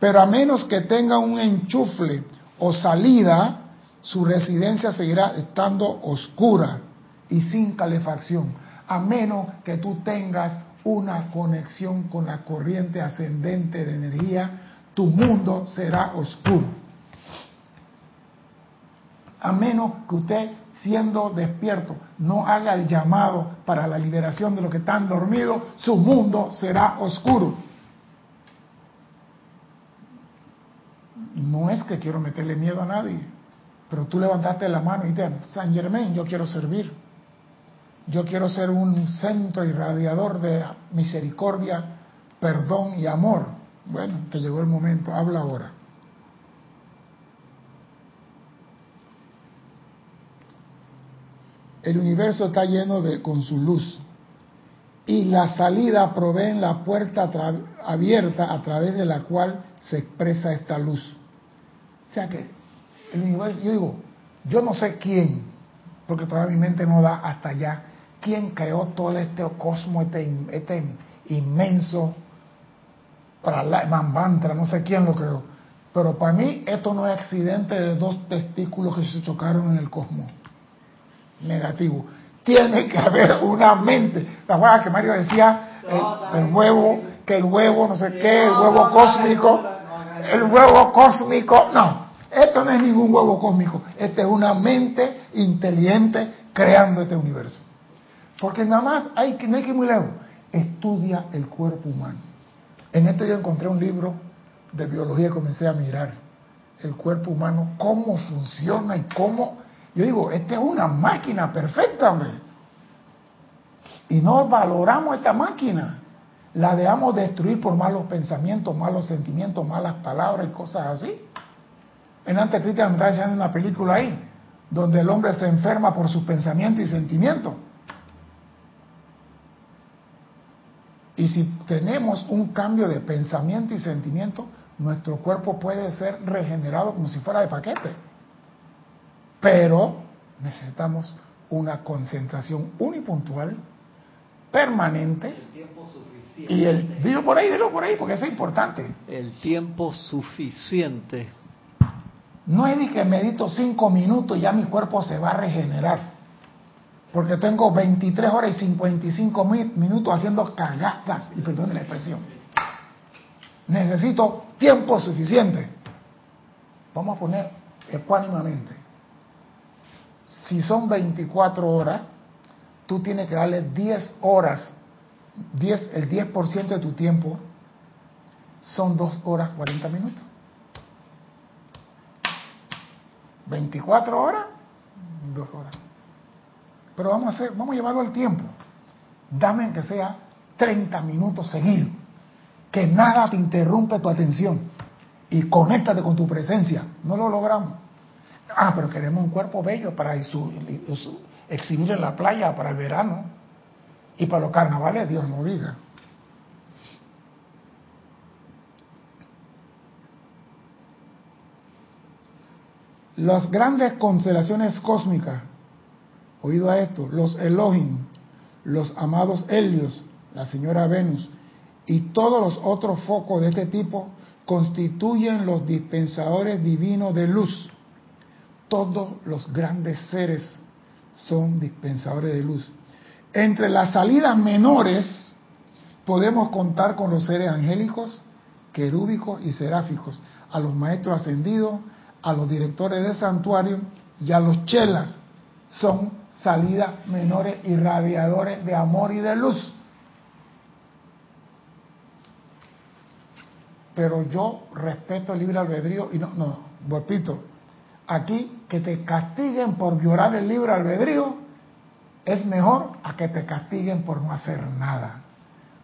Pero a menos que tenga un enchufle o salida, su residencia seguirá estando oscura y sin calefacción, a menos que tú tengas una conexión con la corriente ascendente de energía, tu mundo será oscuro. A menos que usted siendo despierto, no haga el llamado para la liberación de los que están dormidos, su mundo será oscuro. No es que quiero meterle miedo a nadie, pero tú levantaste la mano y dices, San Germain, yo quiero servir. Yo quiero ser un centro irradiador de misericordia, perdón y amor. Bueno, te llegó el momento, habla ahora. el universo está lleno de con su luz y la salida provee la puerta abierta a través de la cual se expresa esta luz. O sea que el universo, yo digo, yo no sé quién, porque todavía mi mente no da hasta allá, quién creó todo este cosmos, este, este inmenso mantra, no sé quién lo creó. Pero para mí esto no es accidente de dos testículos que se chocaron en el cosmos negativo. Tiene que haber una mente. La hueá que Mario decía, el, huevo, que el huevo, no sé qué, el huevo cósmico, el huevo cósmico, no, esto no es ningún huevo cósmico, esta es una mente inteligente creando este universo. Porque nada más hay que, no hay que ir muy lejos, estudia el cuerpo humano. En esto yo encontré un libro de biología y comencé a mirar el cuerpo humano, cómo funciona y cómo yo digo, esta es una máquina perfecta, hombre. Y no valoramos esta máquina. La dejamos destruir por malos pensamientos, malos sentimientos, malas palabras y cosas así. En me está diciendo una película ahí, donde el hombre se enferma por sus pensamientos y sentimientos. Y si tenemos un cambio de pensamiento y sentimiento, nuestro cuerpo puede ser regenerado como si fuera de paquete. Pero necesitamos una concentración unipuntual, permanente. El tiempo suficiente. Y el, dilo por ahí, dilo por ahí, porque eso es importante. El tiempo suficiente. No es de que medito cinco minutos y ya mi cuerpo se va a regenerar. Porque tengo 23 horas y 55 minutos haciendo cagadas, y perdón la expresión. Necesito tiempo suficiente. vamos a poner ecuánimamente, si son 24 horas, tú tienes que darle 10 horas, 10, el 10% de tu tiempo son 2 horas 40 minutos. 24 horas, 2 horas. Pero vamos a hacer, vamos a llevarlo al tiempo. Dame que sea 30 minutos seguidos. Que nada te interrumpe tu atención. Y conéctate con tu presencia. No lo logramos. Ah, pero queremos un cuerpo bello para exhibir en la playa para el verano. Y para los carnavales, Dios no diga. Las grandes constelaciones cósmicas, oído a esto, los Elohim, los amados Helios, la señora Venus y todos los otros focos de este tipo constituyen los dispensadores divinos de luz. Todos los grandes seres son dispensadores de luz. Entre las salidas menores podemos contar con los seres angélicos, querúbicos y seráficos, a los maestros ascendidos, a los directores de santuario y a los chelas. Son salidas menores y radiadores de amor y de luz. Pero yo respeto el libre albedrío y no, no, repito, aquí que te castiguen por violar el libre albedrío es mejor a que te castiguen por no hacer nada.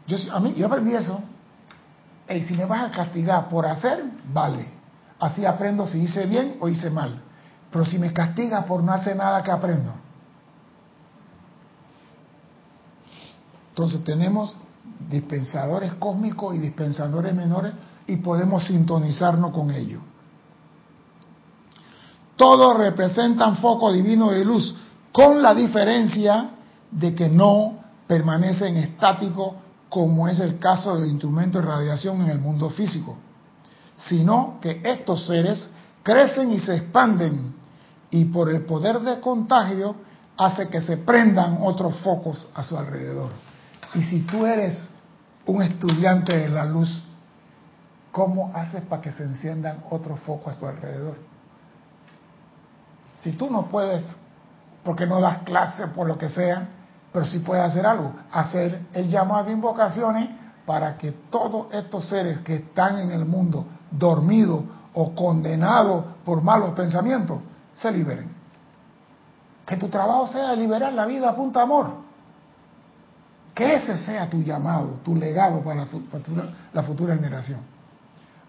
Yo, a mí, yo aprendí eso. Y si me vas a castigar por hacer, vale. Así aprendo si hice bien o hice mal. Pero si me castigas por no hacer nada, ¿qué aprendo? Entonces tenemos dispensadores cósmicos y dispensadores menores y podemos sintonizarnos con ellos. Todos representan foco divino de luz, con la diferencia de que no permanecen estáticos como es el caso del instrumento de radiación en el mundo físico, sino que estos seres crecen y se expanden y por el poder de contagio hace que se prendan otros focos a su alrededor. Y si tú eres un estudiante de la luz, ¿cómo haces para que se enciendan otros focos a tu alrededor? Si tú no puedes, porque no das clase por lo que sea, pero sí puedes hacer algo, hacer el llamado de invocaciones para que todos estos seres que están en el mundo dormidos o condenados por malos pensamientos se liberen. Que tu trabajo sea liberar la vida a punta amor. Que ese sea tu llamado, tu legado para la futura, generación.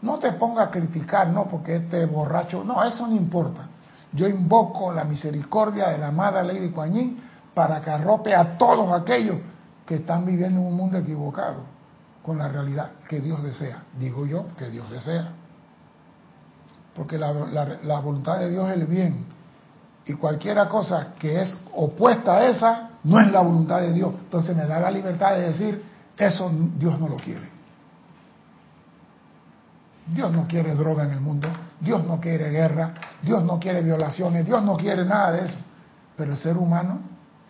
No te ponga a criticar, no, porque este borracho, no, eso no importa. Yo invoco la misericordia de la amada Lady Kuan para que arrope a todos aquellos que están viviendo en un mundo equivocado con la realidad que Dios desea. Digo yo que Dios desea. Porque la, la voluntad de Dios es el bien. Y cualquiera cosa que es opuesta a esa, no es la voluntad de Dios. Entonces me da la libertad de decir, eso Dios no lo quiere. Dios no quiere droga en el mundo, Dios no quiere guerra, Dios no quiere violaciones, Dios no quiere nada de eso. Pero el ser humano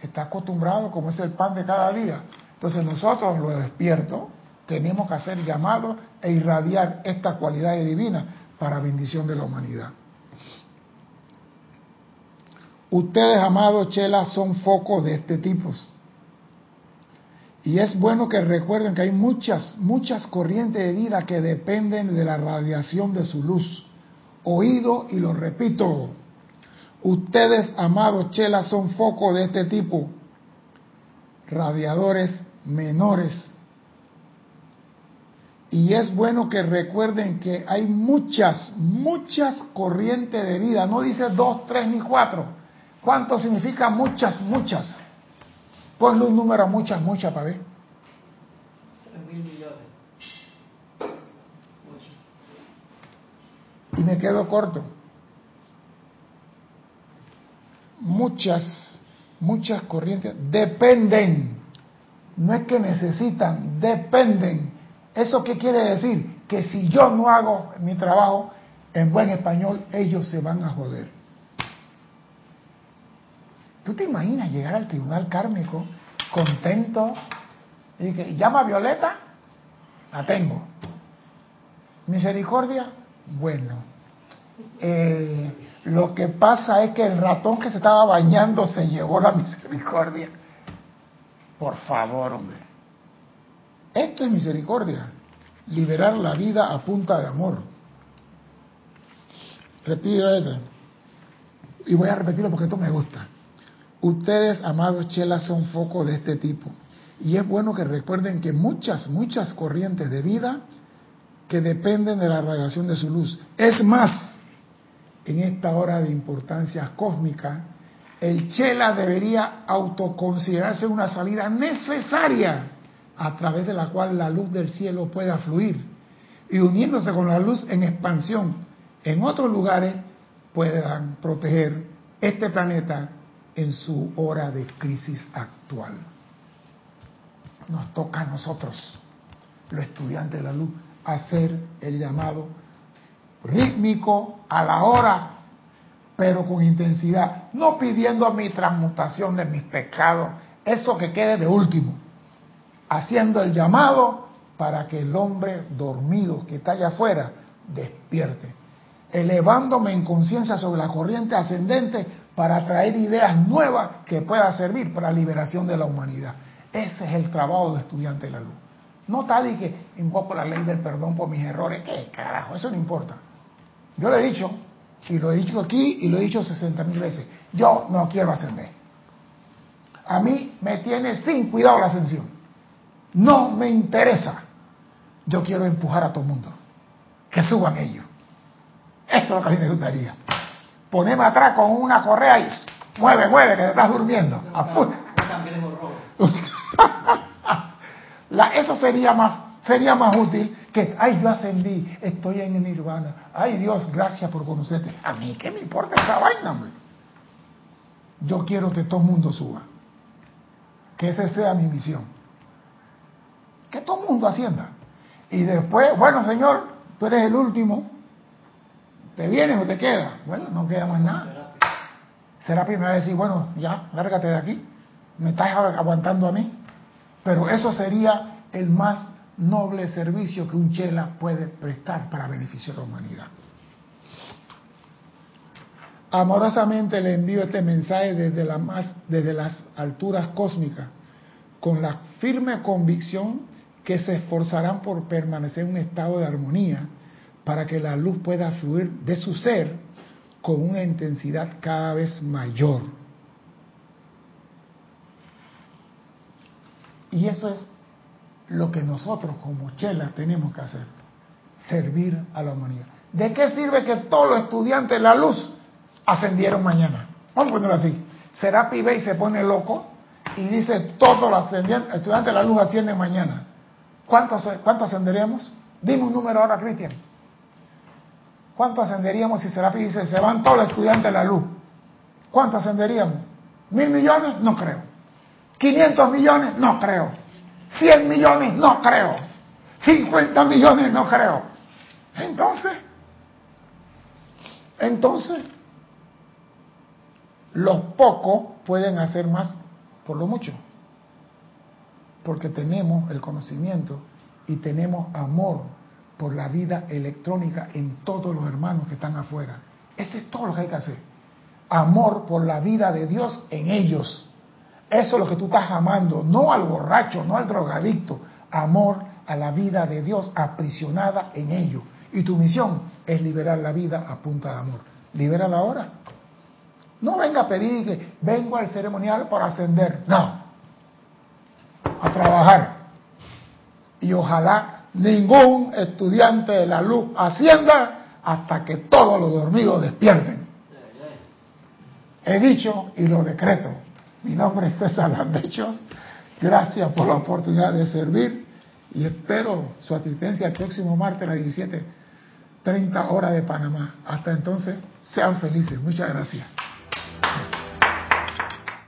está acostumbrado como es el pan de cada día. Entonces nosotros los despiertos tenemos que hacer llamados e irradiar estas cualidades divinas para bendición de la humanidad. Ustedes, amados chelas, son focos de este tipo. Y es bueno que recuerden que hay muchas, muchas corrientes de vida que dependen de la radiación de su luz. Oído y lo repito. Ustedes, amados chelas, son focos de este tipo. Radiadores menores. Y es bueno que recuerden que hay muchas, muchas corrientes de vida. No dice dos, tres ni cuatro ¿Cuánto significa muchas, muchas? Ponle un número a muchas, muchas para ver. mil millones. Y me quedo corto. Muchas, muchas corrientes dependen. No es que necesitan, dependen. ¿Eso qué quiere decir? Que si yo no hago mi trabajo en buen español, ellos se van a joder. ¿Tú te imaginas llegar al tribunal kármico contento y que llama a Violeta? La tengo. Misericordia, bueno. Eh, lo que pasa es que el ratón que se estaba bañando se llevó la misericordia. Por favor, hombre. Esto es misericordia. Liberar la vida a punta de amor. Repito esto. Y voy a repetirlo porque esto me gusta. Ustedes, amados chelas, son foco de este tipo. Y es bueno que recuerden que muchas, muchas corrientes de vida que dependen de la radiación de su luz. Es más, en esta hora de importancia cósmica, el chela debería autoconsiderarse una salida necesaria a través de la cual la luz del cielo pueda fluir y uniéndose con la luz en expansión en otros lugares puedan proteger este planeta en su hora de crisis actual. Nos toca a nosotros, los estudiantes de la luz, hacer el llamado rítmico a la hora, pero con intensidad, no pidiendo mi transmutación de mis pecados, eso que quede de último, haciendo el llamado para que el hombre dormido que está allá afuera despierte, elevándome en conciencia sobre la corriente ascendente para traer ideas nuevas que puedan servir para la liberación de la humanidad. Ese es el trabajo de estudiante de la luz. No tal y que invoco la ley del perdón por mis errores. ¿Qué carajo? Eso no importa. Yo le he dicho, y lo he dicho aquí y lo he dicho 60 mil veces, yo no quiero ascender. A mí me tiene sin cuidado la ascensión. No me interesa. Yo quiero empujar a todo el mundo. Que suban ellos. Eso es lo que a mí me gustaría. Ponerme atrás con una correa y mueve, mueve, que te estás durmiendo. La, eso sería más, sería más útil que, ay, yo ascendí, estoy en el nirvana. Ay, Dios, gracias por conocerte. A mí, ¿qué me importa esa vaina, hombre? Yo quiero que todo el mundo suba. Que esa sea mi misión. Que todo el mundo ascienda. Y después, bueno, Señor, tú eres el último. ¿Te vienes o te quedas? Bueno, no queda más nada. Serapi me va a decir, bueno, ya, lárgate de aquí. Me estás aguantando a mí. Pero eso sería el más noble servicio que un chela puede prestar para beneficio de la humanidad. Amorosamente le envío este mensaje desde, la más, desde las alturas cósmicas, con la firme convicción que se esforzarán por permanecer en un estado de armonía para que la luz pueda fluir de su ser con una intensidad cada vez mayor Y eso es lo que nosotros como Chela tenemos que hacer, servir a la humanidad. ¿De qué sirve que todos los estudiantes de la luz ascendieron mañana? Vamos a ponerlo así. Será pibe y se pone loco y dice todos los estudiantes de la luz ascienden mañana. ¿Cuántos, ¿Cuánto ascenderíamos? Dime un número ahora, Cristian. ¿Cuánto ascenderíamos si Serapi dice se van todos los estudiantes de la luz? ¿Cuánto ascenderíamos? ¿Mil millones? No creo. 500 millones, no creo. 100 millones, no creo. 50 millones, no creo. Entonces, entonces, los pocos pueden hacer más por lo mucho. Porque tenemos el conocimiento y tenemos amor por la vida electrónica en todos los hermanos que están afuera. Ese es todo lo que hay que hacer. Amor por la vida de Dios en ellos. Eso es lo que tú estás amando, no al borracho, no al drogadicto. Amor a la vida de Dios aprisionada en ello. Y tu misión es liberar la vida a punta de amor. Libérala ahora. No venga a pedir que vengo al ceremonial para ascender. No. A trabajar. Y ojalá ningún estudiante de la luz ascienda hasta que todos los dormidos despierten. He dicho y lo decreto. Mi nombre es César Landecho. Gracias por la oportunidad de servir y espero su asistencia el próximo martes a las 17.30 horas de Panamá. Hasta entonces, sean felices. Muchas gracias.